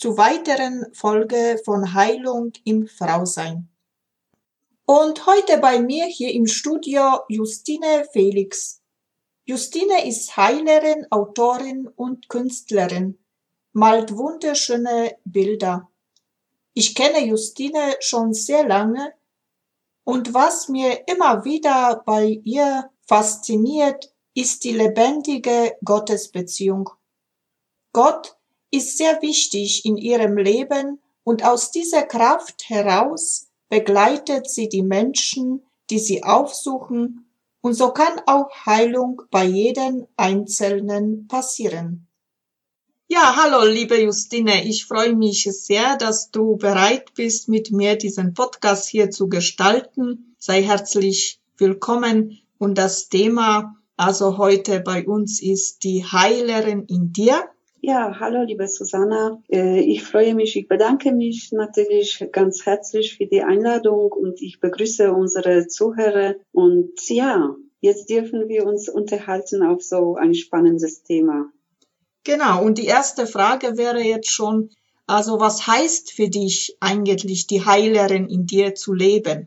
zu weiteren Folge von Heilung im Frausein. Und heute bei mir hier im Studio Justine Felix. Justine ist Heilerin, Autorin und Künstlerin, malt wunderschöne Bilder. Ich kenne Justine schon sehr lange und was mir immer wieder bei ihr fasziniert, ist die lebendige Gottesbeziehung. Gott ist sehr wichtig in ihrem Leben und aus dieser Kraft heraus begleitet sie die Menschen, die sie aufsuchen, und so kann auch Heilung bei jedem Einzelnen passieren. Ja, hallo, liebe Justine. Ich freue mich sehr, dass du bereit bist, mit mir diesen Podcast hier zu gestalten. Sei herzlich willkommen. Und das Thema also heute bei uns ist die Heilerin in dir. Ja, hallo, liebe Susanna. Äh, ich freue mich, ich bedanke mich natürlich ganz herzlich für die Einladung und ich begrüße unsere Zuhörer. Und ja, jetzt dürfen wir uns unterhalten auf so ein spannendes Thema. Genau, und die erste Frage wäre jetzt schon, also was heißt für dich eigentlich die Heilerin in dir zu leben?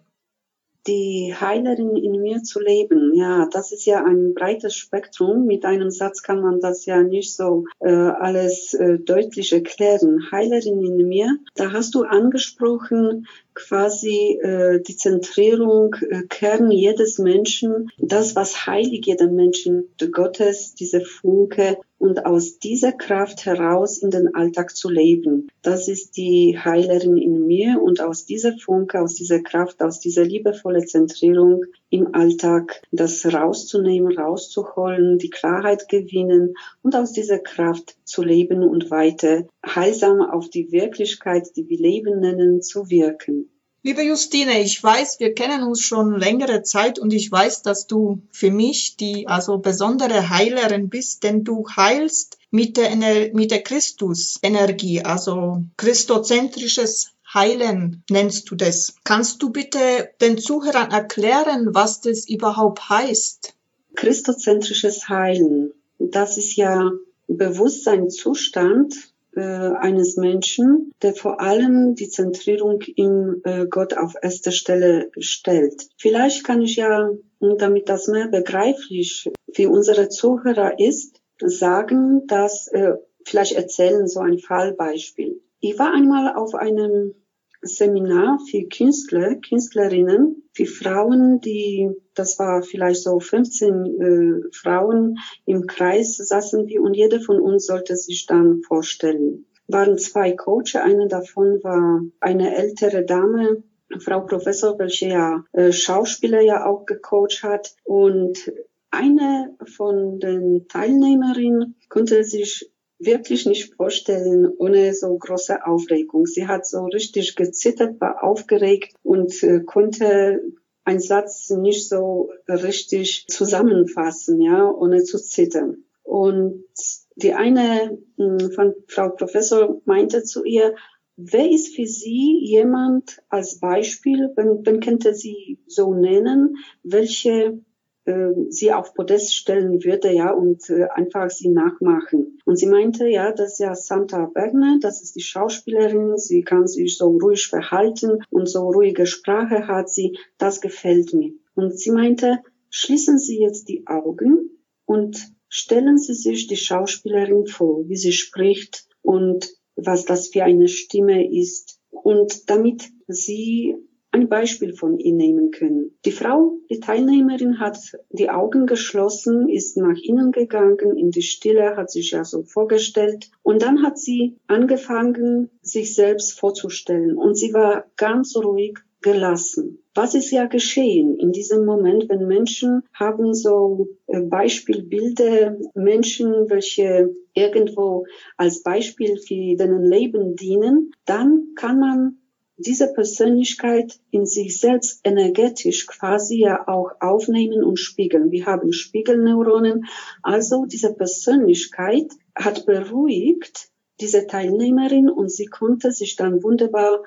Die Heilerin in mir zu leben, ja, das ist ja ein breites Spektrum. Mit einem Satz kann man das ja nicht so äh, alles äh, deutlich erklären. Heilerin in mir, da hast du angesprochen, quasi äh, die Zentrierung, äh, Kern jedes Menschen, das, was heilig jeder Menschen, Gottes, diese Funke und aus dieser Kraft heraus in den Alltag zu leben. Das ist die Heilerin in mir und aus dieser Funke, aus dieser Kraft, aus dieser liebevolle Zentrierung im Alltag das rauszunehmen, rauszuholen, die Klarheit gewinnen und aus dieser Kraft zu leben und weiter heilsam auf die Wirklichkeit, die wir Leben nennen, zu wirken. Liebe Justine, ich weiß, wir kennen uns schon längere Zeit und ich weiß, dass du für mich die also besondere Heilerin bist, denn du heilst mit der, mit der Christus-Energie, also christozentrisches Heilen nennst du das. Kannst du bitte den Zuhörern erklären, was das überhaupt heißt? Christozentrisches Heilen, das ist ja Bewusstseinszustand äh, eines Menschen, der vor allem die Zentrierung in äh, Gott auf erste Stelle stellt. Vielleicht kann ich ja, damit das mehr begreiflich für unsere Zuhörer ist, sagen, dass äh, vielleicht erzählen so ein Fallbeispiel. Ich war einmal auf einem Seminar für Künstler, Künstlerinnen, für Frauen, die, das war vielleicht so 15 äh, Frauen im Kreis saßen wir und jede von uns sollte sich dann vorstellen. Waren zwei Coaches, eine davon war eine ältere Dame, Frau Professor, welche ja äh, Schauspieler ja auch gecoacht hat und eine von den Teilnehmerinnen konnte sich wirklich nicht vorstellen ohne so große Aufregung. Sie hat so richtig gezittert, war aufgeregt und äh, konnte einen Satz nicht so richtig zusammenfassen, ja, ohne zu zittern. Und die eine hm, von Frau Professor meinte zu ihr, wer ist für Sie jemand als Beispiel, wenn, wenn könnte sie so nennen, welche äh, sie auf Podest stellen würde, ja, und äh, einfach sie nachmachen. Und sie meinte, ja, das ist ja Santa Bergner, das ist die Schauspielerin, sie kann sich so ruhig verhalten und so ruhige Sprache hat sie, das gefällt mir. Und sie meinte, schließen Sie jetzt die Augen und stellen Sie sich die Schauspielerin vor, wie sie spricht und was das für eine Stimme ist. Und damit Sie ein Beispiel von ihr nehmen können. Die Frau, die Teilnehmerin, hat die Augen geschlossen, ist nach innen gegangen, in die Stille, hat sich ja so vorgestellt. Und dann hat sie angefangen, sich selbst vorzustellen. Und sie war ganz ruhig gelassen. Was ist ja geschehen in diesem Moment, wenn Menschen haben so äh, Beispielbilder, Menschen, welche irgendwo als Beispiel für denen Leben dienen, dann kann man diese Persönlichkeit in sich selbst energetisch quasi ja auch aufnehmen und spiegeln. Wir haben Spiegelneuronen. Also diese Persönlichkeit hat beruhigt diese Teilnehmerin und sie konnte sich dann wunderbar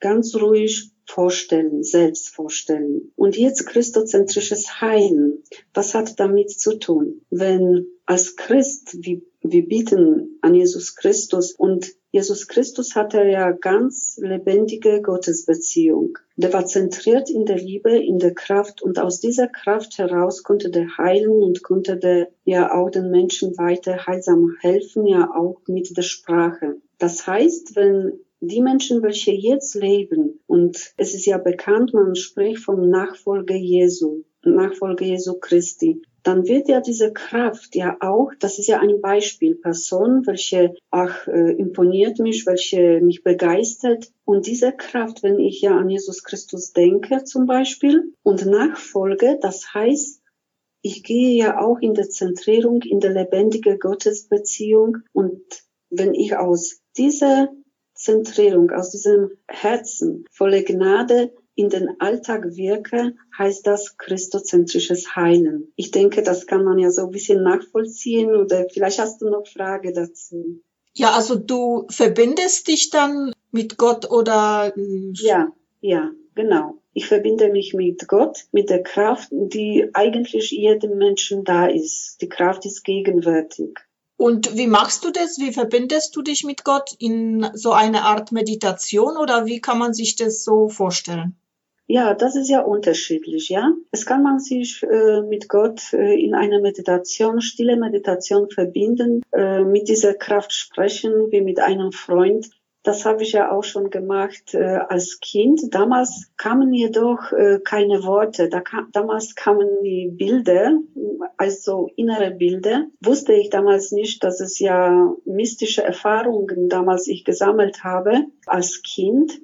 ganz ruhig vorstellen, selbst vorstellen. Und jetzt christozentrisches Heilen. Was hat damit zu tun? Wenn als Christ, wir, wir bieten an Jesus Christus und Jesus Christus hatte ja ganz lebendige Gottesbeziehung. Der war zentriert in der Liebe, in der Kraft und aus dieser Kraft heraus konnte der heilen und konnte der ja auch den Menschen weiter heilsam helfen, ja auch mit der Sprache. Das heißt, wenn die Menschen, welche jetzt leben, und es ist ja bekannt, man spricht vom Nachfolger Jesu, Nachfolger Jesu Christi, dann wird ja diese Kraft ja auch, das ist ja ein Beispiel, Person, welche ach, äh, imponiert mich, welche mich begeistert. Und diese Kraft, wenn ich ja an Jesus Christus denke zum Beispiel und nachfolge, das heißt, ich gehe ja auch in der Zentrierung, in der lebendige Gottesbeziehung und wenn ich aus dieser Zentrierung, aus diesem Herzen voller Gnade in den Alltag wirke, heißt das christozentrisches Heilen. Ich denke, das kann man ja so ein bisschen nachvollziehen oder vielleicht hast du noch Frage dazu. Ja, also du verbindest dich dann mit Gott oder? Äh, ja, ja, genau. Ich verbinde mich mit Gott, mit der Kraft, die eigentlich jedem Menschen da ist. Die Kraft ist gegenwärtig. Und wie machst du das? Wie verbindest du dich mit Gott in so eine Art Meditation oder wie kann man sich das so vorstellen? Ja, das ist ja unterschiedlich, ja. Es kann man sich äh, mit Gott äh, in einer Meditation, stille Meditation verbinden, äh, mit dieser Kraft sprechen, wie mit einem Freund. Das habe ich ja auch schon gemacht äh, als Kind. Damals kamen jedoch äh, keine Worte. Da kam, damals kamen die Bilder, also innere Bilder. Wusste ich damals nicht, dass es ja mystische Erfahrungen damals ich gesammelt habe als Kind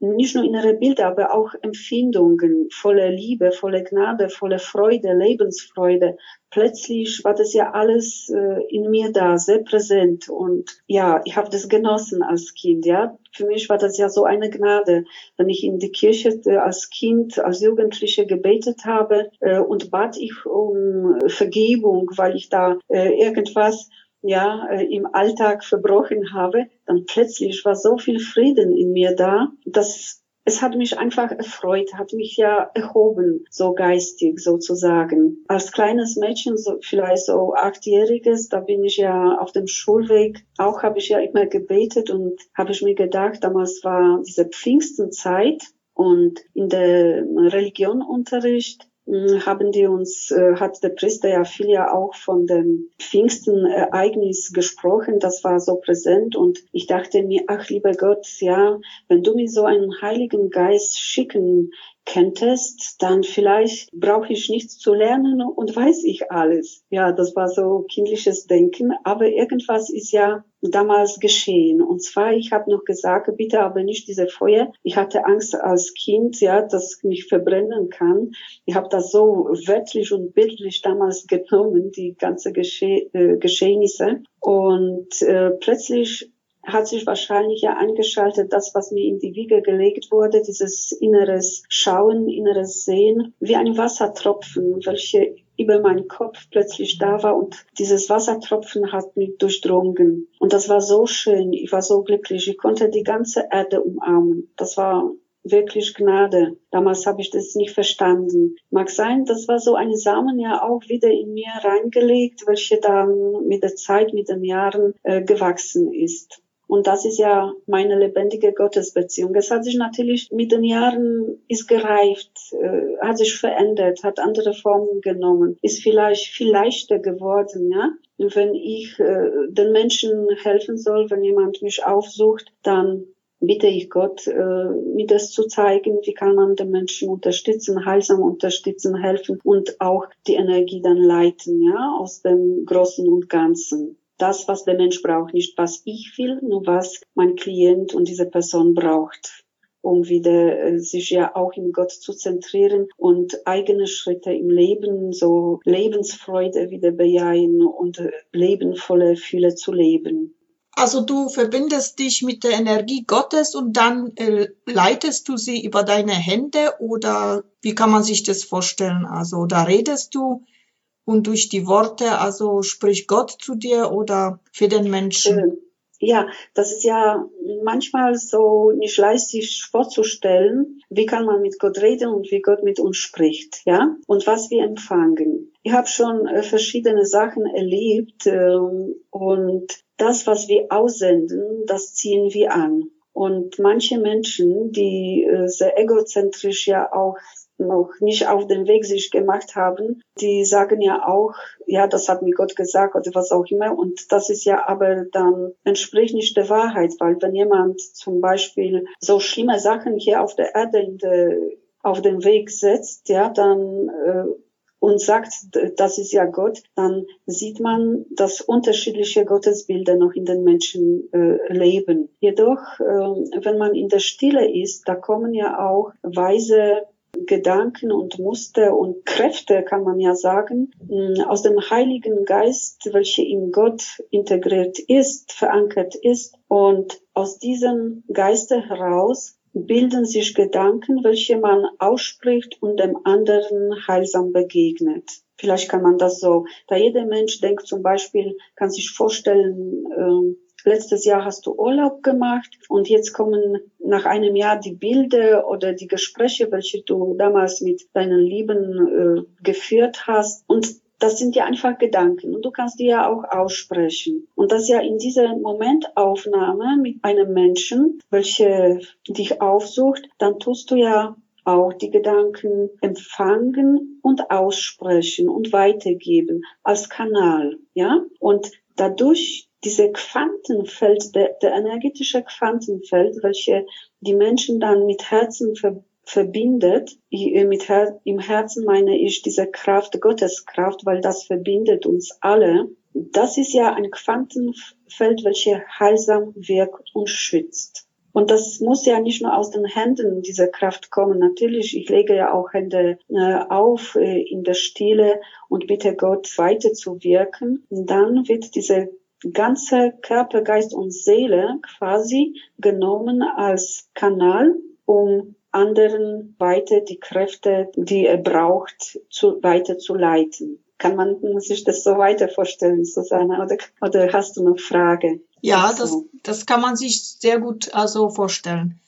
nicht nur innere Bilder, aber auch Empfindungen voller Liebe, voller Gnade, voller Freude, Lebensfreude. Plötzlich war das ja alles äh, in mir da, sehr präsent und ja, ich habe das genossen als Kind. Ja, für mich war das ja so eine Gnade, wenn ich in die Kirche äh, als Kind, als Jugendliche gebetet habe äh, und bat ich um Vergebung, weil ich da äh, irgendwas ja, äh, im Alltag verbrochen habe, dann plötzlich war so viel Frieden in mir da, dass es hat mich einfach erfreut, hat mich ja erhoben, so geistig sozusagen. Als kleines Mädchen, so vielleicht so achtjähriges, da bin ich ja auf dem Schulweg, auch habe ich ja immer gebetet und habe ich mir gedacht, damals war diese Pfingstenzeit und in der Religionunterricht haben die uns, äh, hat der Priester ja viel ja auch von dem Pfingstenereignis gesprochen, das war so präsent. Und ich dachte mir, ach lieber Gott, ja, wenn du mir so einen Heiligen Geist schicken könntest, dann vielleicht brauche ich nichts zu lernen und weiß ich alles. Ja, das war so kindliches Denken, aber irgendwas ist ja damals geschehen. Und zwar, ich habe noch gesagt, bitte aber nicht diese Feuer. Ich hatte Angst als Kind, ja, dass mich verbrennen kann. Ich habe das so wörtlich und bildlich damals genommen, die ganze Gesche äh, Geschehnisse. Und äh, plötzlich hat sich wahrscheinlich ja eingeschaltet, das, was mir in die Wiege gelegt wurde, dieses inneres Schauen, inneres Sehen, wie ein Wassertropfen, welche über meinen Kopf plötzlich da war und dieses Wassertropfen hat mich durchdrungen. Und das war so schön, ich war so glücklich, ich konnte die ganze Erde umarmen. Das war wirklich Gnade. Damals habe ich das nicht verstanden. Mag sein, das war so ein Samen ja auch wieder in mir reingelegt, welche dann mit der Zeit, mit den Jahren äh, gewachsen ist. Und das ist ja meine lebendige Gottesbeziehung. Es hat sich natürlich mit den Jahren ist gereift, äh, hat sich verändert, hat andere Formen genommen, ist vielleicht viel leichter geworden, ja. Wenn ich äh, den Menschen helfen soll, wenn jemand mich aufsucht, dann bitte ich Gott, äh, mir das zu zeigen, wie kann man den Menschen unterstützen, heilsam unterstützen, helfen und auch die Energie dann leiten, ja, aus dem Großen und Ganzen. Das, was der Mensch braucht, nicht was ich will, nur was mein Klient und diese Person braucht um wieder äh, sich ja auch in Gott zu zentrieren und eigene Schritte im Leben, so Lebensfreude wieder bejahen und äh, lebenvolle Fülle zu leben. Also du verbindest dich mit der Energie Gottes und dann äh, leitest du sie über deine Hände oder wie kann man sich das vorstellen? Also da redest du und durch die Worte, also spricht Gott zu dir oder für den Menschen? Äh, ja, das ist ja manchmal so nicht leicht sich vorzustellen, wie kann man mit Gott reden und wie Gott mit uns spricht, ja, und was wir empfangen. Ich habe schon äh, verschiedene Sachen erlebt äh, und das, was wir aussenden, das ziehen wir an. Und manche Menschen, die äh, sehr egozentrisch ja auch noch nicht auf den Weg sich gemacht haben, die sagen ja auch, ja, das hat mir Gott gesagt oder was auch immer. Und das ist ja aber dann entspricht nicht der Wahrheit, weil wenn jemand zum Beispiel so schlimme Sachen hier auf der Erde der, auf den Weg setzt, ja, dann äh, und sagt, das ist ja Gott, dann sieht man, dass unterschiedliche Gottesbilder noch in den Menschen äh, leben. Jedoch, äh, wenn man in der Stille ist, da kommen ja auch weise Gedanken und Muster und Kräfte, kann man ja sagen, aus dem Heiligen Geist, welche in Gott integriert ist, verankert ist. Und aus diesem Geiste heraus bilden sich Gedanken, welche man ausspricht und dem anderen heilsam begegnet. Vielleicht kann man das so, da jeder Mensch denkt zum Beispiel, kann sich vorstellen, äh, letztes Jahr hast du Urlaub gemacht und jetzt kommen nach einem Jahr die Bilder oder die Gespräche, welche du damals mit deinen Lieben äh, geführt hast. Und das sind ja einfach Gedanken und du kannst die ja auch aussprechen. Und das ja in dieser Momentaufnahme mit einem Menschen, welche dich aufsucht, dann tust du ja auch die Gedanken empfangen und aussprechen und weitergeben als Kanal, ja? Und dadurch diese Quantenfeld, der, der energetische Quantenfeld, welche die Menschen dann mit Herzen verbinden, verbindet. Äh, mit Her Im Herzen meine ich diese Kraft, Gotteskraft, weil das verbindet uns alle. Das ist ja ein Quantenfeld, welches heilsam wirkt und schützt. Und das muss ja nicht nur aus den Händen dieser Kraft kommen. Natürlich, ich lege ja auch Hände äh, auf äh, in der Stille und bitte Gott weiter zu wirken. Und dann wird diese ganze Körper, Geist und Seele quasi genommen als Kanal, um anderen weiter die Kräfte, die er braucht, zu, weiter zu leiten. Kann man sich das so weiter vorstellen, Susanne? Oder, oder hast du noch Frage? Ja, das, das kann man sich sehr gut also vorstellen.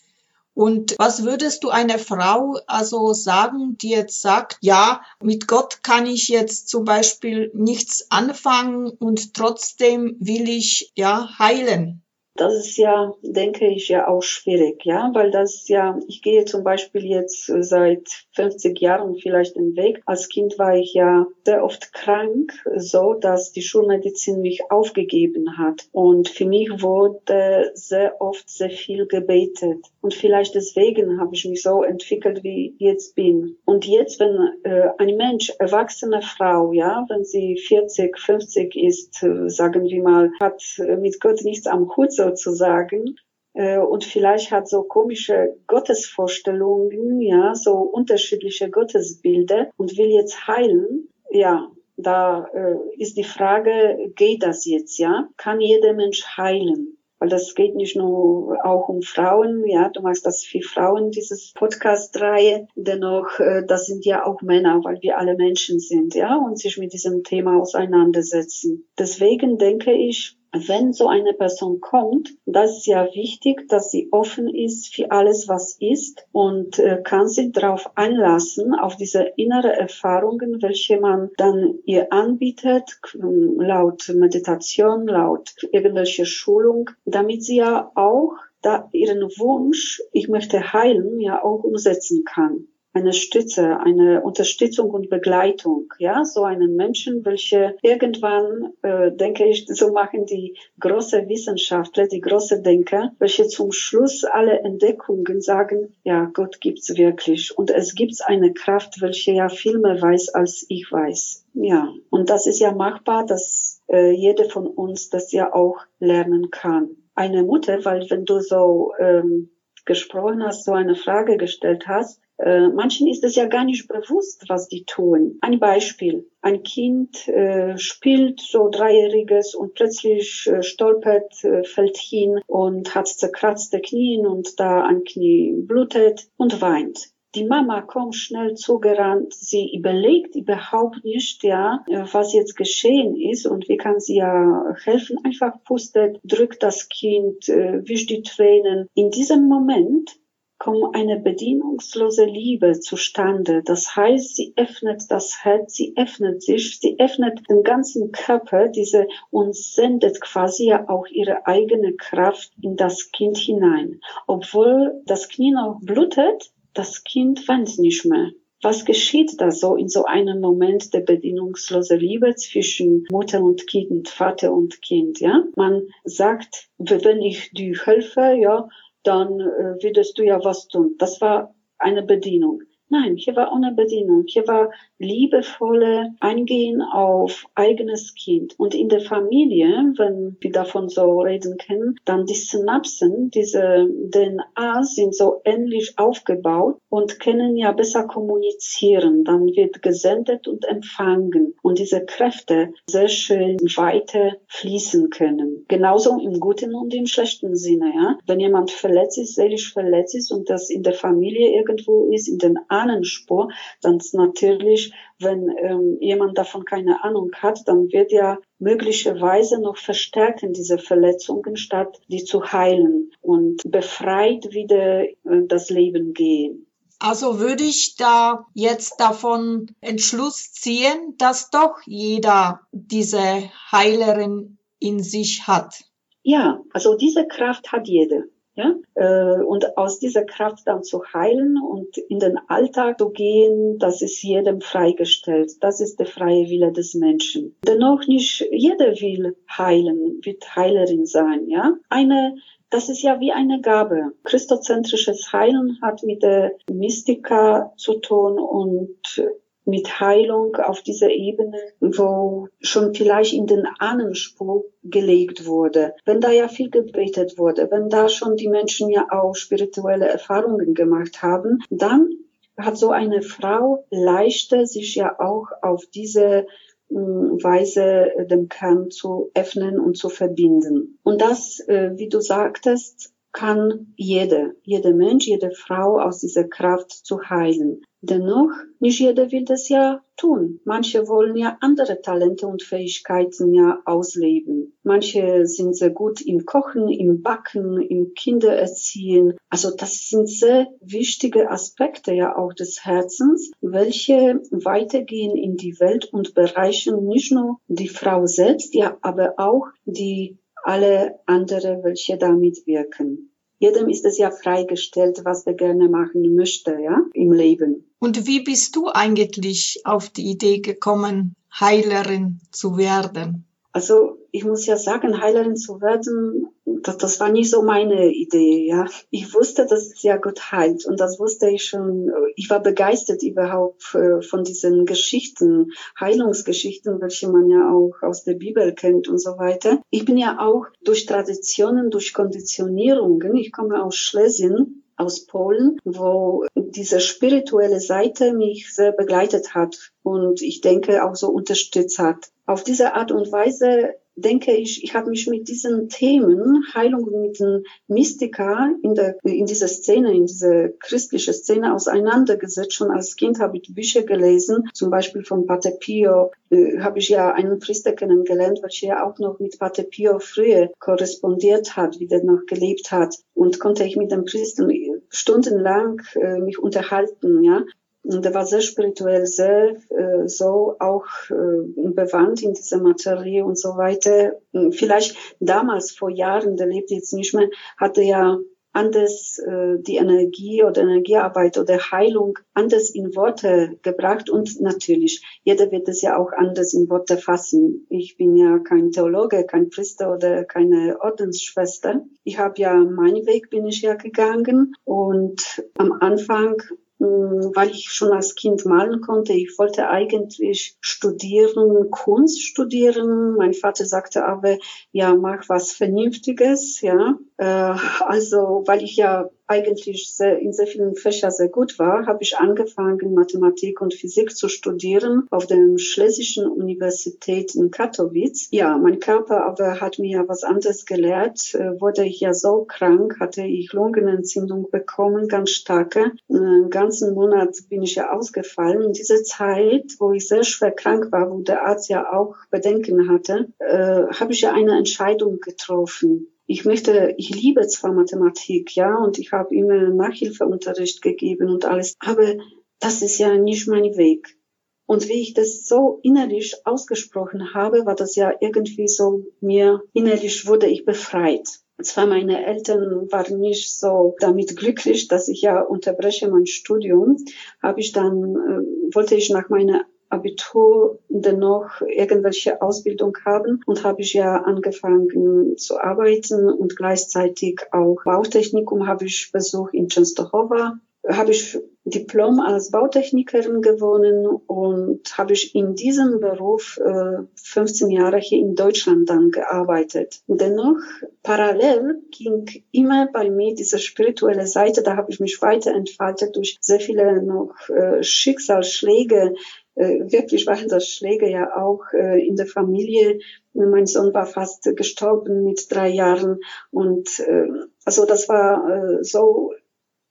Und was würdest du einer Frau also sagen, die jetzt sagt, ja, mit Gott kann ich jetzt zum Beispiel nichts anfangen und trotzdem will ich ja heilen? Das ist ja, denke ich, ja auch schwierig, ja, weil das ja, ich gehe zum Beispiel jetzt seit 50 Jahren vielleicht den Weg. Als Kind war ich ja sehr oft krank, so dass die Schulmedizin mich aufgegeben hat. Und für mich wurde sehr oft sehr viel gebetet. Und vielleicht deswegen habe ich mich so entwickelt, wie ich jetzt bin. Und jetzt, wenn äh, ein Mensch, erwachsene Frau, ja, wenn sie 40, 50 ist, äh, sagen wir mal, hat mit Gott nichts am Hut sozusagen, äh, und vielleicht hat so komische Gottesvorstellungen, ja, so unterschiedliche Gottesbilder und will jetzt heilen, ja, da äh, ist die Frage, geht das jetzt, ja? Kann jeder Mensch heilen? Weil das geht nicht nur auch um Frauen, ja, du machst das für Frauen, dieses Podcast-Reihe, dennoch, äh, das sind ja auch Männer, weil wir alle Menschen sind, ja, und sich mit diesem Thema auseinandersetzen. Deswegen denke ich, wenn so eine Person kommt, das ist ja wichtig, dass sie offen ist für alles, was ist und äh, kann sich darauf einlassen, auf diese innere Erfahrungen, welche man dann ihr anbietet, laut Meditation, laut irgendwelche Schulung, damit sie ja auch da ihren Wunsch, ich möchte heilen, ja auch umsetzen kann eine Stütze, eine Unterstützung und Begleitung, ja, so einen Menschen, welche irgendwann, äh, denke ich, so machen die große Wissenschaftler, die große Denker, welche zum Schluss alle Entdeckungen sagen, ja, Gott gibt's wirklich und es gibt eine Kraft, welche ja viel mehr weiß, als ich weiß. Ja, und das ist ja machbar, dass äh, jeder von uns das ja auch lernen kann. Eine Mutter, weil wenn du so ähm, gesprochen hast, so eine Frage gestellt hast, äh, manchen ist es ja gar nicht bewusst, was die tun. Ein Beispiel. Ein Kind äh, spielt so dreijähriges und plötzlich äh, stolpert, äh, fällt hin und hat zerkratzte Knien und da ein Knie blutet und weint. Die Mama kommt schnell zugerannt. Sie überlegt überhaupt nicht, ja, äh, was jetzt geschehen ist und wie kann sie ja helfen. Einfach pustet, drückt das Kind, wischt die Tränen. In diesem Moment kommt eine bedienungslose Liebe zustande. Das heißt, sie öffnet das Herz, sie öffnet sich, sie öffnet den ganzen Körper, diese und sendet quasi ja auch ihre eigene Kraft in das Kind hinein. Obwohl das Knie noch blutet, das Kind weint nicht mehr. Was geschieht da so in so einem Moment der bedienungslosen Liebe zwischen Mutter und Kind, Vater und Kind, ja? Man sagt, wenn ich dir helfe, ja, dann äh, würdest du ja was tun. Das war eine Bedienung. Nein, hier war ohne Bedienung. Hier war liebevolle Eingehen auf eigenes Kind. Und in der Familie, wenn wir davon so reden können, dann die Synapsen, diese DNA sind so ähnlich aufgebaut und können ja besser kommunizieren. Dann wird gesendet und empfangen und diese Kräfte sehr schön weiter fließen können. Genauso im guten und im schlechten Sinne, ja. Wenn jemand verletzt ist, seelisch verletzt ist und das in der Familie irgendwo ist, in den dann ist natürlich wenn ähm, jemand davon keine Ahnung hat, dann wird ja möglicherweise noch verstärken diese Verletzungen, statt die zu heilen und befreit wieder äh, das Leben gehen. Also würde ich da jetzt davon Entschluss ziehen, dass doch jeder diese Heilerin in sich hat. Ja, also diese Kraft hat jeder. Ja? Äh, und aus dieser Kraft dann zu heilen und in den Alltag zu gehen, das ist jedem freigestellt. Das ist der freie Wille des Menschen. Dennoch nicht jeder will heilen, wird Heilerin sein. Ja? Eine das ist ja wie eine Gabe. Christozentrisches Heilen hat mit der Mystika zu tun und mit Heilung auf dieser Ebene, wo schon vielleicht in den Ahnenspur gelegt wurde. Wenn da ja viel gebetet wurde, wenn da schon die Menschen ja auch spirituelle Erfahrungen gemacht haben, dann hat so eine Frau leichter sich ja auch auf diese hm, Weise dem Kern zu öffnen und zu verbinden. Und das, äh, wie du sagtest, kann jede, jeder Mensch, jede Frau aus dieser Kraft zu heilen. Dennoch, nicht jeder will das ja tun. Manche wollen ja andere Talente und Fähigkeiten ja ausleben. Manche sind sehr gut im Kochen, im Backen, im Kindererziehen. Also das sind sehr wichtige Aspekte ja auch des Herzens, welche weitergehen in die Welt und bereichern nicht nur die Frau selbst, ja, aber auch die alle andere, welche damit wirken. Jedem ist es ja freigestellt, was er gerne machen möchte, ja, im Leben. Und wie bist du eigentlich auf die Idee gekommen, Heilerin zu werden? Also ich muss ja sagen, Heilerin zu werden, das, das war nicht so meine Idee, ja. Ich wusste, dass es ja Gott heilt und das wusste ich schon. Ich war begeistert überhaupt äh, von diesen Geschichten, Heilungsgeschichten, welche man ja auch aus der Bibel kennt und so weiter. Ich bin ja auch durch Traditionen, durch Konditionierungen, ich komme aus Schlesien, aus Polen, wo diese spirituelle Seite mich sehr begleitet hat und ich denke auch so unterstützt hat. Auf diese Art und Weise denke ich, ich habe mich mit diesen Themen, Heilung mit den Mystika in, der, in dieser Szene, in dieser christlichen Szene auseinandergesetzt. Schon als Kind habe ich Bücher gelesen, zum Beispiel von Pater Pio, äh, habe ich ja einen Priester kennengelernt, welcher ja auch noch mit Pater Pio früher korrespondiert hat, wie der noch gelebt hat. Und konnte ich mit dem Priester stundenlang äh, mich unterhalten, ja. Und er war sehr spirituell, sehr äh, so auch äh, bewandt in dieser Materie und so weiter. Vielleicht damals vor Jahren, der lebt jetzt nicht mehr, hatte ja anders äh, die Energie oder Energiearbeit oder Heilung anders in Worte gebracht und natürlich, jeder wird es ja auch anders in Worte fassen. Ich bin ja kein Theologe, kein Priester oder keine Ordensschwester. Ich habe ja meinen Weg bin ich ja gegangen und am Anfang weil ich schon als Kind malen konnte. Ich wollte eigentlich studieren, Kunst studieren. Mein Vater sagte aber, ja, mach was Vernünftiges, ja. Äh, also, weil ich ja eigentlich sehr, in sehr vielen Fächern sehr gut war, habe ich angefangen, Mathematik und Physik zu studieren auf der Schlesischen Universität in Katowice. Ja, mein Körper aber hat mir ja was anderes gelehrt. Äh, wurde ich ja so krank, hatte ich Lungenentzündung bekommen, ganz starke. Einen ganzen Monat bin ich ja ausgefallen. In dieser Zeit, wo ich sehr schwer krank war, wo der Arzt ja auch Bedenken hatte, äh, habe ich ja eine Entscheidung getroffen ich möchte, ich liebe zwar Mathematik, ja, und ich habe immer Nachhilfeunterricht gegeben und alles, aber das ist ja nicht mein Weg. Und wie ich das so innerlich ausgesprochen habe, war das ja irgendwie so mir innerlich wurde ich befreit. Zwar meine Eltern waren nicht so damit glücklich, dass ich ja unterbreche mein Studium, habe ich dann äh, wollte ich nach meiner Abitur dennoch irgendwelche Ausbildung haben und habe ich ja angefangen zu arbeiten und gleichzeitig auch Bautechnikum habe ich besucht in Częstochowa. Habe ich Diplom als Bautechnikerin gewonnen und habe ich in diesem Beruf äh, 15 Jahre hier in Deutschland dann gearbeitet. Dennoch parallel ging immer bei mir diese spirituelle Seite, da habe ich mich weiterentfaltet durch sehr viele noch äh, Schicksalsschläge, wirklich waren das Schläge ja auch äh, in der Familie. Mein Sohn war fast gestorben mit drei Jahren und äh, also das war äh, so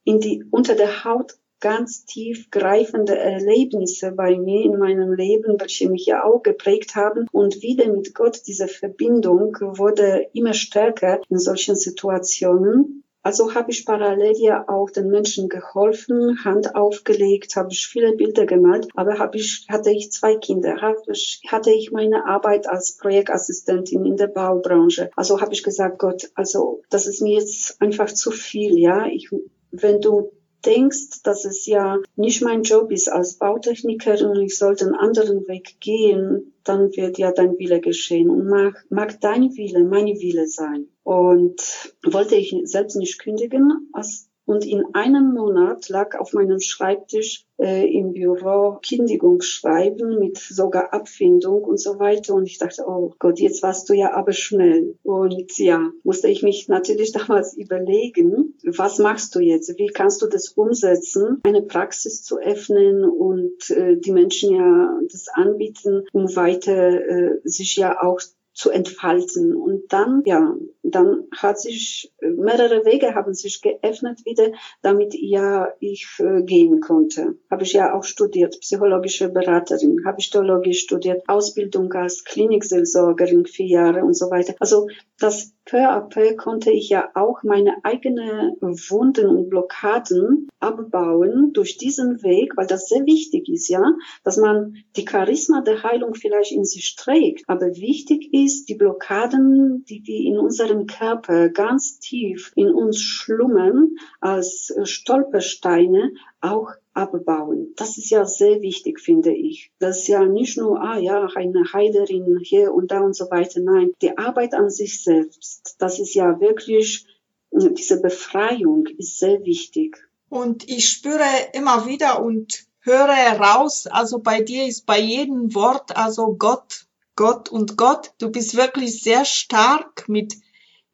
in die unter der Haut ganz tief greifende Erlebnisse bei mir in meinem Leben, welche mich ja auch geprägt haben. Und wieder mit Gott diese Verbindung wurde immer stärker in solchen Situationen. Also habe ich parallel ja auch den Menschen geholfen, Hand aufgelegt, habe ich viele Bilder gemalt, aber habe ich, hatte ich zwei Kinder, hatte ich meine Arbeit als Projektassistentin in der Baubranche. Also habe ich gesagt, Gott, also das ist mir jetzt einfach zu viel, ja. Ich, wenn du denkst, dass es ja nicht mein Job ist als Bautechnikerin und ich sollte einen anderen Weg gehen, dann wird ja dein Wille geschehen und mag, mag dein Wille mein Wille sein. Und wollte ich selbst nicht kündigen, als und in einem Monat lag auf meinem Schreibtisch äh, im Büro Kündigungsschreiben mit sogar Abfindung und so weiter. Und ich dachte, oh Gott, jetzt warst du ja aber schnell. Und ja, musste ich mich natürlich damals überlegen, was machst du jetzt? Wie kannst du das umsetzen, eine Praxis zu öffnen und äh, die Menschen ja das anbieten, um weiter äh, sich ja auch zu entfalten. Und dann, ja, dann hat sich mehrere Wege haben sich geöffnet wieder, damit ja ich äh, gehen konnte. Habe ich ja auch studiert, psychologische Beraterin, habe ich Theologie studiert, Ausbildung als Klinikseelsorgerin vier Jahre und so weiter. Also das peu à peu konnte ich ja auch meine eigenen Wunden und Blockaden abbauen durch diesen Weg, weil das sehr wichtig ist, ja, dass man die Charisma der Heilung vielleicht in sich trägt. Aber wichtig ist, die Blockaden, die wir in unserem Körper ganz tief in uns schlummern, als Stolpersteine auch abbauen. Das ist ja sehr wichtig, finde ich. Das ist ja nicht nur, ah ja, eine Heilerin hier und da und so weiter. Nein, die Arbeit an sich selbst, das ist ja wirklich, diese Befreiung ist sehr wichtig. Und ich spüre immer wieder und höre raus, also bei dir ist bei jedem Wort, also Gott, Gott und Gott. Du bist wirklich sehr stark mit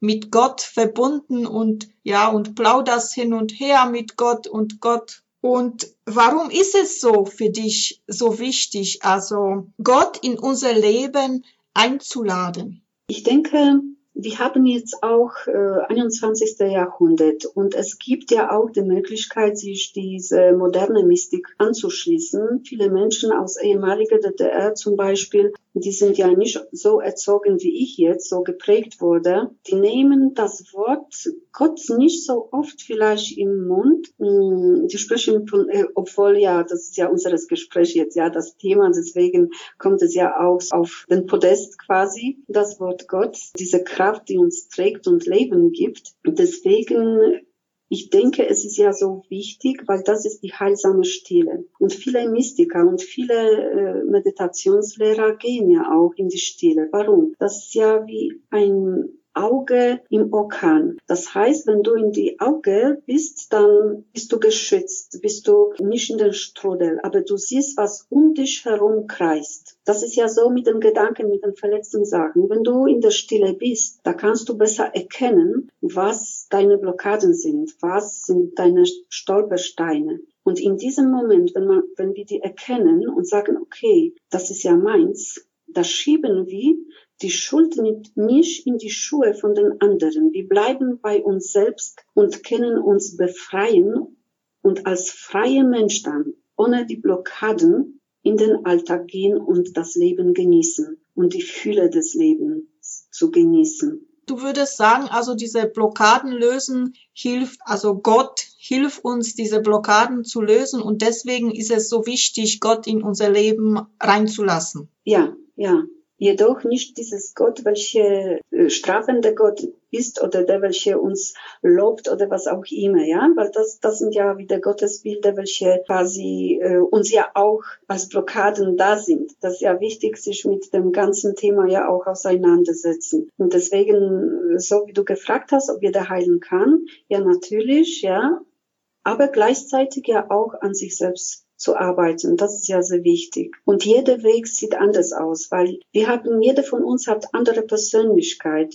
mit Gott verbunden und ja und plauderst hin und her mit Gott und Gott und warum ist es so für dich so wichtig, also Gott in unser Leben einzuladen? Ich denke, wir haben jetzt auch äh, 21. Jahrhundert und es gibt ja auch die Möglichkeit, sich diese moderne Mystik anzuschließen. Viele Menschen aus ehemaliger DDR zum Beispiel, die sind ja nicht so erzogen wie ich jetzt, so geprägt wurde. Die nehmen das Wort Gott nicht so oft vielleicht im Mund. Hm, die sprechen, äh, obwohl ja, das ist ja unseres Gespräch jetzt ja das Thema, deswegen kommt es ja auch auf den Podest quasi, das Wort Gott, diese Kraft, die uns trägt und Leben gibt. Deswegen ich denke, es ist ja so wichtig, weil das ist die heilsame Stille. Und viele Mystiker und viele äh, Meditationslehrer gehen ja auch in die Stille. Warum? Das ist ja wie ein Auge im Orkan. Das heißt, wenn du in die Auge bist, dann bist du geschützt, bist du nicht in den Strudel, aber du siehst, was um dich herum kreist. Das ist ja so mit den Gedanken, mit den verletzten Sachen. Wenn du in der Stille bist, da kannst du besser erkennen, was deine Blockaden sind, was sind deine Stolpersteine. Und in diesem Moment, wenn, man, wenn wir die erkennen und sagen, okay, das ist ja meins, da schieben wir die Schuld nicht in die Schuhe von den anderen. Wir bleiben bei uns selbst und können uns befreien und als freie Mensch dann ohne die Blockaden in den Alltag gehen und das Leben genießen und die Fülle des Lebens zu genießen. Du würdest sagen, also diese Blockaden lösen hilft, also Gott hilft uns, diese Blockaden zu lösen und deswegen ist es so wichtig, Gott in unser Leben reinzulassen. Ja, ja, Jedoch nicht dieses Gott, welcher äh, strafende Gott ist oder der, welcher uns lobt oder was auch immer, ja, weil das, das sind ja wieder Gottesbilder, welche quasi äh, uns ja auch als Blockaden da sind. Das ist ja wichtig, sich mit dem ganzen Thema ja auch auseinandersetzen. Und deswegen, so wie du gefragt hast, ob jeder heilen kann, ja natürlich, ja, aber gleichzeitig ja auch an sich selbst zu arbeiten. Das ist ja sehr wichtig. Und jeder Weg sieht anders aus, weil wir haben, jeder von uns hat andere Persönlichkeit,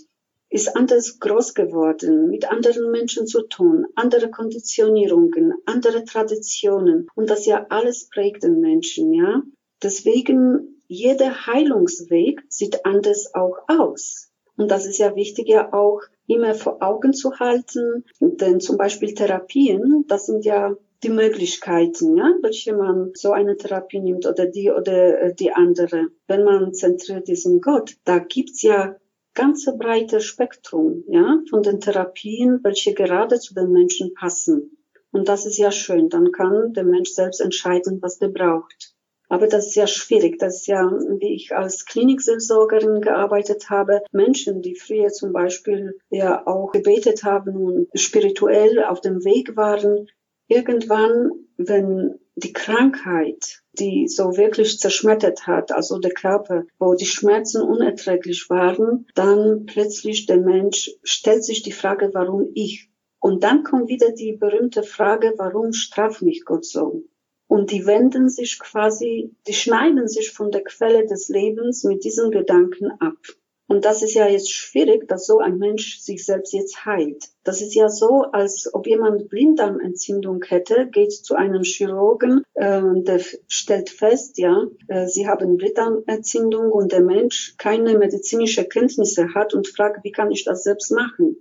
ist anders groß geworden, mit anderen Menschen zu tun, andere Konditionierungen, andere Traditionen. Und das ja alles prägt den Menschen, ja. Deswegen, jeder Heilungsweg sieht anders auch aus. Und das ist ja wichtig, ja auch immer vor Augen zu halten. Denn zum Beispiel Therapien, das sind ja die Möglichkeiten, ja, welche man so eine Therapie nimmt oder die oder äh, die andere. Wenn man zentriert ist in Gott, da gibt's ja ganze breite Spektrum, ja, von den Therapien, welche gerade zu den Menschen passen. Und das ist ja schön. Dann kann der Mensch selbst entscheiden, was der braucht. Aber das ist ja schwierig. Das ist ja, wie ich als Klinikseelsorgerin gearbeitet habe, Menschen, die früher zum Beispiel ja auch gebetet haben und spirituell auf dem Weg waren, irgendwann, wenn die Krankheit, die so wirklich zerschmettert hat, also der Körper, wo die Schmerzen unerträglich waren, dann plötzlich der Mensch stellt sich die Frage, warum ich? Und dann kommt wieder die berühmte Frage, warum straft mich Gott so? Und die wenden sich quasi, die schneiden sich von der Quelle des Lebens mit diesen Gedanken ab. Und das ist ja jetzt schwierig, dass so ein Mensch sich selbst jetzt heilt. Das ist ja so, als ob jemand Blinddarmentzündung hätte, geht zu einem Chirurgen, äh, der stellt fest, ja, äh, sie haben Blinddarmentzündung und der Mensch keine medizinische Kenntnisse hat und fragt, wie kann ich das selbst machen?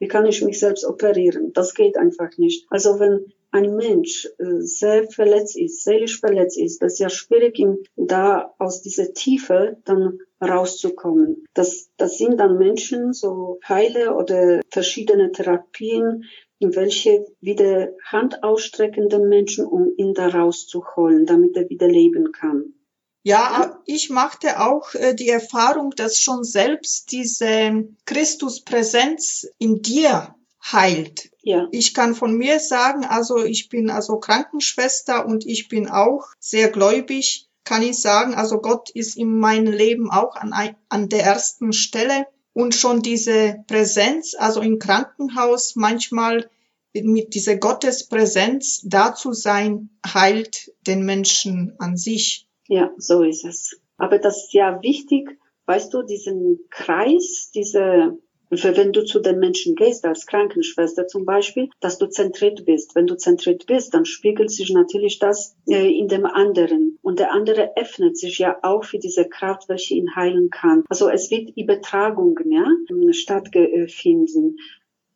Wie kann ich mich selbst operieren? Das geht einfach nicht. Also wenn ein Mensch äh, sehr verletzt ist, seelisch verletzt ist, das ist ja schwierig, ihm da aus dieser Tiefe dann rauszukommen. Das, das sind dann Menschen, so Heile oder verschiedene Therapien, in welche wieder Hand ausstreckende Menschen, um ihn da rauszuholen, damit er wieder leben kann. Ja, ich machte auch äh, die Erfahrung, dass schon selbst diese Christuspräsenz in dir heilt. Ja. Ich kann von mir sagen, also ich bin also Krankenschwester und ich bin auch sehr gläubig, kann ich sagen, also Gott ist in meinem Leben auch an, an der ersten Stelle und schon diese Präsenz, also im Krankenhaus manchmal mit dieser Gottespräsenz da zu sein, heilt den Menschen an sich. Ja, so ist es. Aber das ist ja wichtig, weißt du, diesen Kreis, diese wenn du zu den Menschen gehst, als Krankenschwester zum Beispiel, dass du zentriert bist. Wenn du zentriert bist, dann spiegelt sich natürlich das äh, in dem anderen. Und der andere öffnet sich ja auch für diese Kraft, welche ihn heilen kann. Also es wird Übertragungen ja, stattfinden.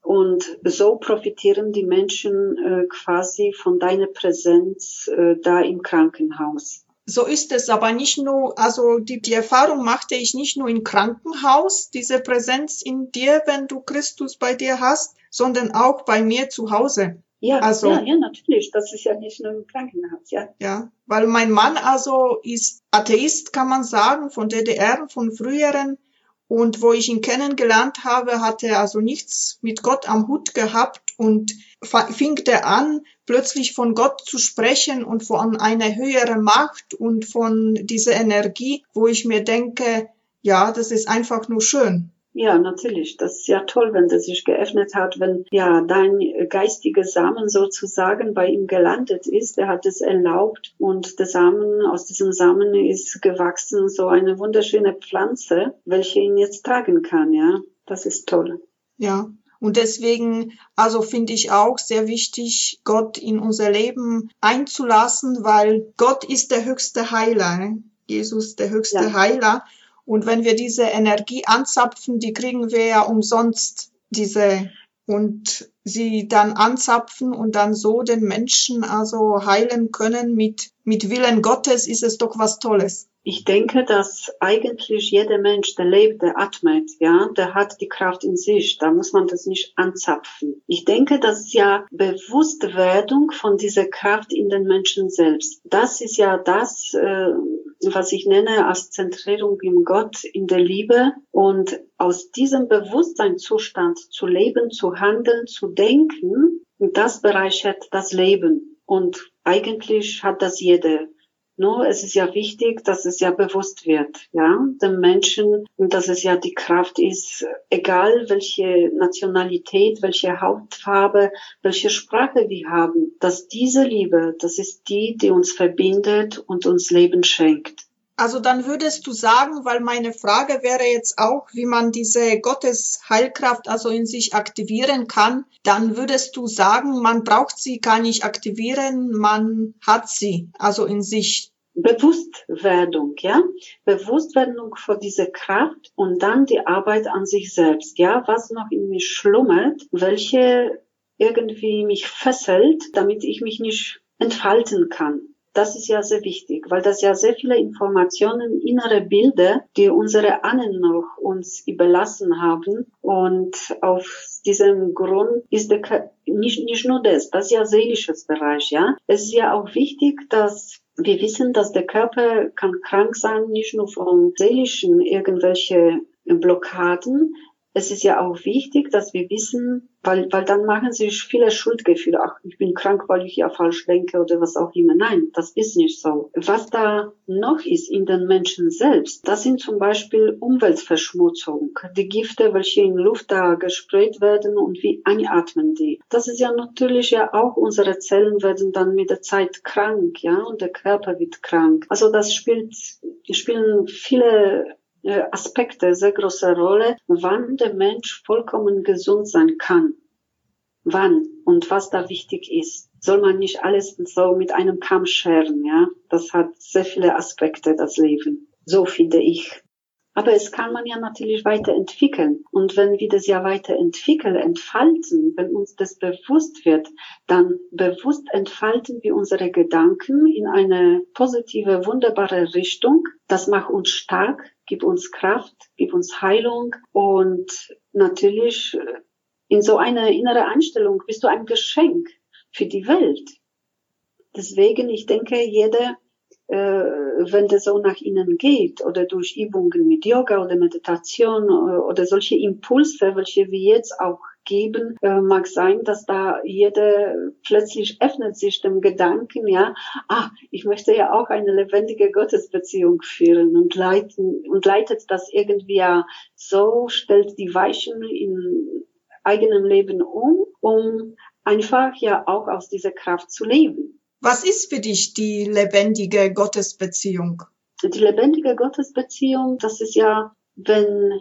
Und so profitieren die Menschen äh, quasi von deiner Präsenz äh, da im Krankenhaus. So ist es aber nicht nur, also die, die Erfahrung machte ich nicht nur im Krankenhaus, diese Präsenz in dir, wenn du Christus bei dir hast, sondern auch bei mir zu Hause. Ja, also, ja, ja, natürlich. Das ist ja nicht nur im Krankenhaus, ja. Ja, weil mein Mann also ist Atheist, kann man sagen, von DDR, von früheren. Und wo ich ihn kennengelernt habe, hat er also nichts mit Gott am Hut gehabt und fing er an, plötzlich von Gott zu sprechen und von einer höheren Macht und von dieser Energie, wo ich mir denke, ja, das ist einfach nur schön. Ja, natürlich. Das ist ja toll, wenn der sich geöffnet hat, wenn ja dein geistiger Samen sozusagen bei ihm gelandet ist. Er hat es erlaubt und der Samen, aus diesem Samen ist gewachsen so eine wunderschöne Pflanze, welche ihn jetzt tragen kann, ja. Das ist toll. Ja. Und deswegen, also finde ich auch sehr wichtig, Gott in unser Leben einzulassen, weil Gott ist der höchste Heiler. Ne? Jesus der höchste ja. Heiler. Und wenn wir diese Energie anzapfen, die kriegen wir ja umsonst, diese, und sie dann anzapfen und dann so den Menschen also heilen können mit, mit Willen Gottes, ist es doch was Tolles. Ich denke, dass eigentlich jeder Mensch, der lebt, der atmet, ja, der hat die Kraft in sich. Da muss man das nicht anzapfen. Ich denke, das ist ja Bewusstwerdung von dieser Kraft in den Menschen selbst. Das ist ja das, äh, was ich nenne als Zentrierung im Gott, in der Liebe. Und aus diesem Bewusstseinszustand zu leben, zu handeln, zu denken, das bereichert das Leben. Und eigentlich hat das jeder. Nur es ist ja wichtig, dass es ja bewusst wird, ja, den Menschen, dass es ja die Kraft ist, egal welche Nationalität, welche Hautfarbe, welche Sprache wir haben, dass diese Liebe, das ist die, die uns verbindet und uns Leben schenkt. Also dann würdest du sagen, weil meine Frage wäre jetzt auch, wie man diese Gottesheilkraft also in sich aktivieren kann, dann würdest du sagen, man braucht sie gar nicht aktivieren, man hat sie also in sich. Bewusstwerdung, ja, Bewusstwerdung vor dieser Kraft und dann die Arbeit an sich selbst, ja, was noch in mir schlummert, welche irgendwie mich fesselt, damit ich mich nicht entfalten kann. Das ist ja sehr wichtig, weil das ja sehr viele Informationen, innere Bilder, die unsere Ahnen noch uns überlassen haben. Und auf diesem Grund ist der, nicht, nicht nur das, das ist ja seelisches Bereich, ja. Es ist ja auch wichtig, dass wir wissen, dass der Körper kann krank sein, nicht nur von seelischen irgendwelche Blockaden, es ist ja auch wichtig, dass wir wissen, weil, weil dann machen sich viele Schuldgefühle, ach, ich bin krank, weil ich ja falsch denke oder was auch immer. Nein, das ist nicht so. Was da noch ist in den Menschen selbst, das sind zum Beispiel Umweltverschmutzung, die Gifte, welche in Luft da gesprayt werden und wie einatmen die. Das ist ja natürlich ja auch, unsere Zellen werden dann mit der Zeit krank, ja, und der Körper wird krank. Also das spielt, spielen viele Aspekte sehr große Rolle, wann der Mensch vollkommen gesund sein kann. Wann und was da wichtig ist. Soll man nicht alles so mit einem Kamm scheren, ja? Das hat sehr viele Aspekte, das Leben. So finde ich. Aber es kann man ja natürlich weiterentwickeln. Und wenn wir das ja weiterentwickeln, entfalten, wenn uns das bewusst wird, dann bewusst entfalten wir unsere Gedanken in eine positive, wunderbare Richtung. Das macht uns stark, gibt uns Kraft, gibt uns Heilung und natürlich äh, in so einer innere Einstellung bist du ein Geschenk für die Welt. Deswegen, ich denke, jeder wenn das so nach innen geht oder durch Übungen mit Yoga oder Meditation äh, oder solche Impulse, welche wir jetzt auch geben, äh, mag sein, dass da jeder plötzlich öffnet sich dem Gedanken, ja, ah, ich möchte ja auch eine lebendige Gottesbeziehung führen und leiten und leitet das irgendwie ja so, stellt die Weichen in eigenem Leben um, um einfach ja auch aus dieser Kraft zu leben. Was ist für dich die lebendige Gottesbeziehung? Die lebendige Gottesbeziehung, das ist ja, wenn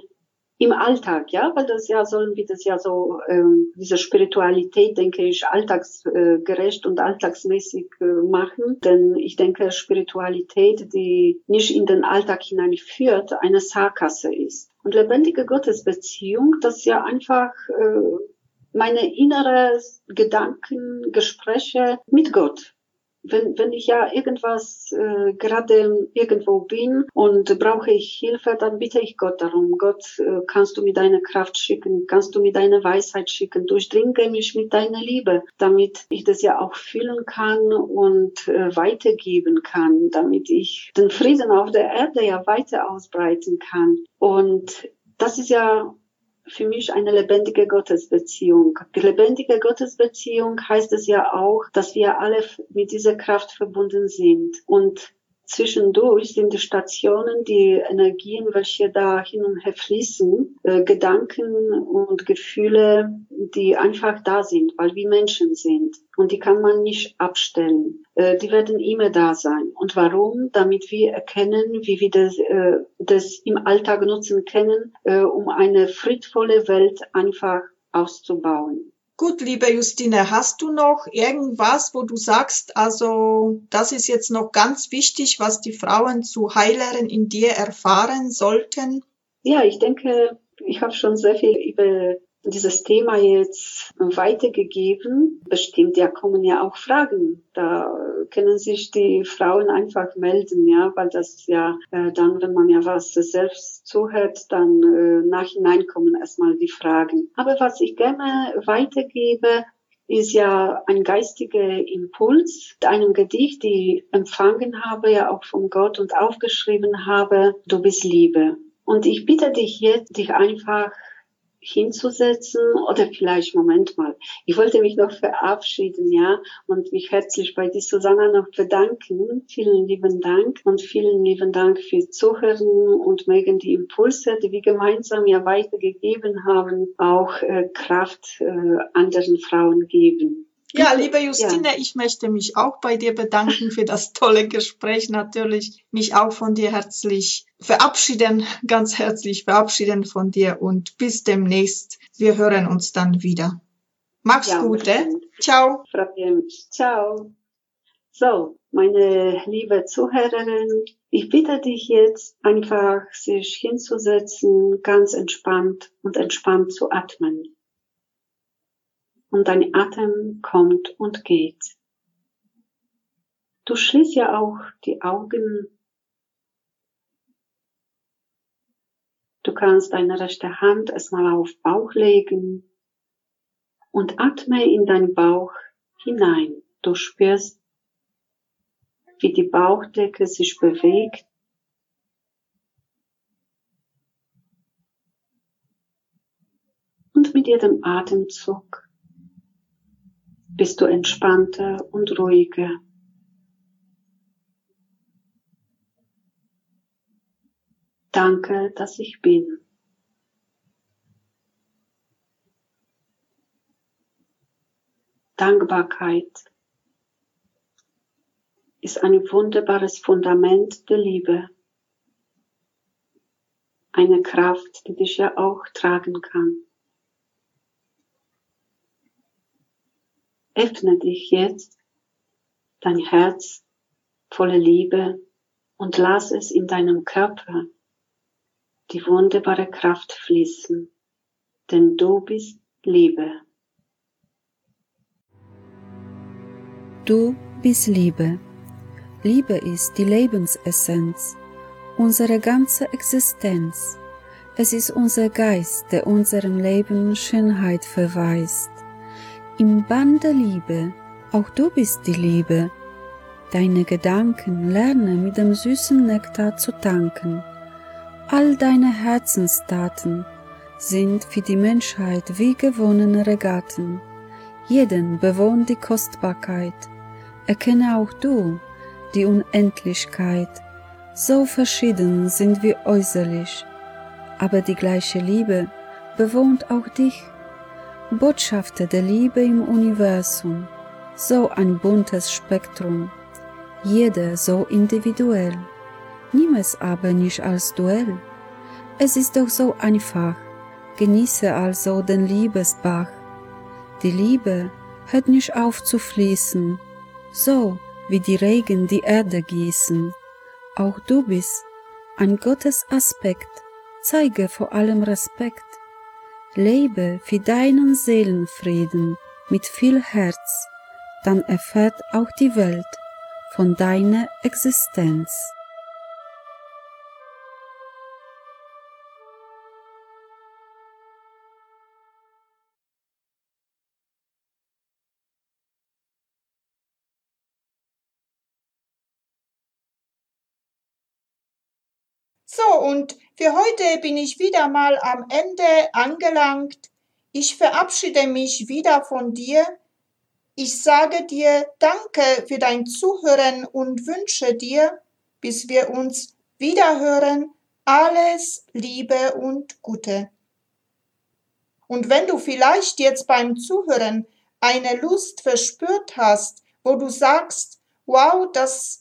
im Alltag, ja, weil das ja sollen wir das ja so, ähm, diese Spiritualität, denke ich, alltagsgerecht und alltagsmäßig äh, machen. Denn ich denke, Spiritualität, die nicht in den Alltag hineinführt, eine Sackgasse ist. Und lebendige Gottesbeziehung, das ja einfach äh, meine innere Gedanken, Gespräche mit Gott wenn, wenn ich ja irgendwas äh, gerade irgendwo bin und brauche ich Hilfe, dann bitte ich Gott darum. Gott, äh, kannst du mir deine Kraft schicken? Kannst du mir deine Weisheit schicken? Durchdringe mich mit deiner Liebe, damit ich das ja auch fühlen kann und äh, weitergeben kann, damit ich den Frieden auf der Erde ja weiter ausbreiten kann. Und das ist ja für mich eine lebendige Gottesbeziehung. Die lebendige Gottesbeziehung heißt es ja auch, dass wir alle mit dieser Kraft verbunden sind. Und Zwischendurch sind die Stationen, die Energien, welche da hin und her fließen, äh, Gedanken und Gefühle, die einfach da sind, weil wir Menschen sind. Und die kann man nicht abstellen. Äh, die werden immer da sein. Und warum? Damit wir erkennen, wie wir das, äh, das im Alltag nutzen können, äh, um eine friedvolle Welt einfach auszubauen. Gut, liebe Justine, hast du noch irgendwas, wo du sagst, also das ist jetzt noch ganz wichtig, was die Frauen zu Heileren in dir erfahren sollten? Ja, ich denke, ich habe schon sehr viel über dieses Thema jetzt weitergegeben. Bestimmt, ja, kommen ja auch Fragen. Da können sich die Frauen einfach melden, ja, weil das ja äh, dann, wenn man ja was selbst zuhört, dann äh, nachhinein kommen erstmal die Fragen. Aber was ich gerne weitergebe, ist ja ein geistiger Impuls, einem Gedicht, die empfangen habe, ja auch von Gott und aufgeschrieben habe, du bist Liebe. Und ich bitte dich jetzt, dich einfach hinzusetzen oder vielleicht, Moment mal, ich wollte mich noch verabschieden, ja, und mich herzlich bei dir Susanna noch bedanken. Vielen lieben Dank und vielen lieben Dank fürs Zuhören und mögen die Impulse, die wir gemeinsam ja weitergegeben haben, auch äh, Kraft äh, anderen Frauen geben. Ja, liebe Justine, ja. ich möchte mich auch bei dir bedanken für das tolle Gespräch. Natürlich mich auch von dir herzlich verabschieden, ganz herzlich verabschieden von dir und bis demnächst. Wir hören uns dann wieder. Mach's ja, gut, eh? Ciao. Ciao. So, meine liebe Zuhörerin, ich bitte dich jetzt einfach, sich hinzusetzen, ganz entspannt und entspannt zu atmen und dein Atem kommt und geht. Du schließt ja auch die Augen. Du kannst deine rechte Hand erstmal auf Bauch legen und atme in deinen Bauch hinein. Du spürst, wie die Bauchdecke sich bewegt. Und mit jedem Atemzug bist du entspannter und ruhiger. Danke, dass ich bin. Dankbarkeit ist ein wunderbares Fundament der Liebe. Eine Kraft, die dich ja auch tragen kann. Öffne dich jetzt, dein Herz voller Liebe und lass es in deinem Körper die wunderbare Kraft fließen, denn du bist Liebe. Du bist Liebe. Liebe ist die Lebensessenz, unsere ganze Existenz. Es ist unser Geist, der unserem Leben Schönheit verweist im Band der Liebe, auch du bist die Liebe. Deine Gedanken lerne mit dem süßen Nektar zu tanken. All deine Herzenstaten sind für die Menschheit wie gewonnene Regatten. Jeden bewohnt die Kostbarkeit. Erkenne auch du die Unendlichkeit. So verschieden sind wir äußerlich, aber die gleiche Liebe bewohnt auch dich Botschafter der Liebe im Universum, so ein buntes Spektrum, jeder so individuell. Nimm es aber nicht als Duell. Es ist doch so einfach, Genieße also den Liebesbach. Die Liebe hört nicht auf zu fließen, so wie die Regen die Erde gießen. Auch du bist ein Gottesaspekt, zeige vor allem Respekt. Lebe für deinen Seelenfrieden mit viel Herz, dann erfährt auch die Welt von deiner Existenz. So, und für heute bin ich wieder mal am Ende angelangt. Ich verabschiede mich wieder von dir. Ich sage dir Danke für dein Zuhören und wünsche dir, bis wir uns wiederhören, alles Liebe und Gute. Und wenn du vielleicht jetzt beim Zuhören eine Lust verspürt hast, wo du sagst, wow, das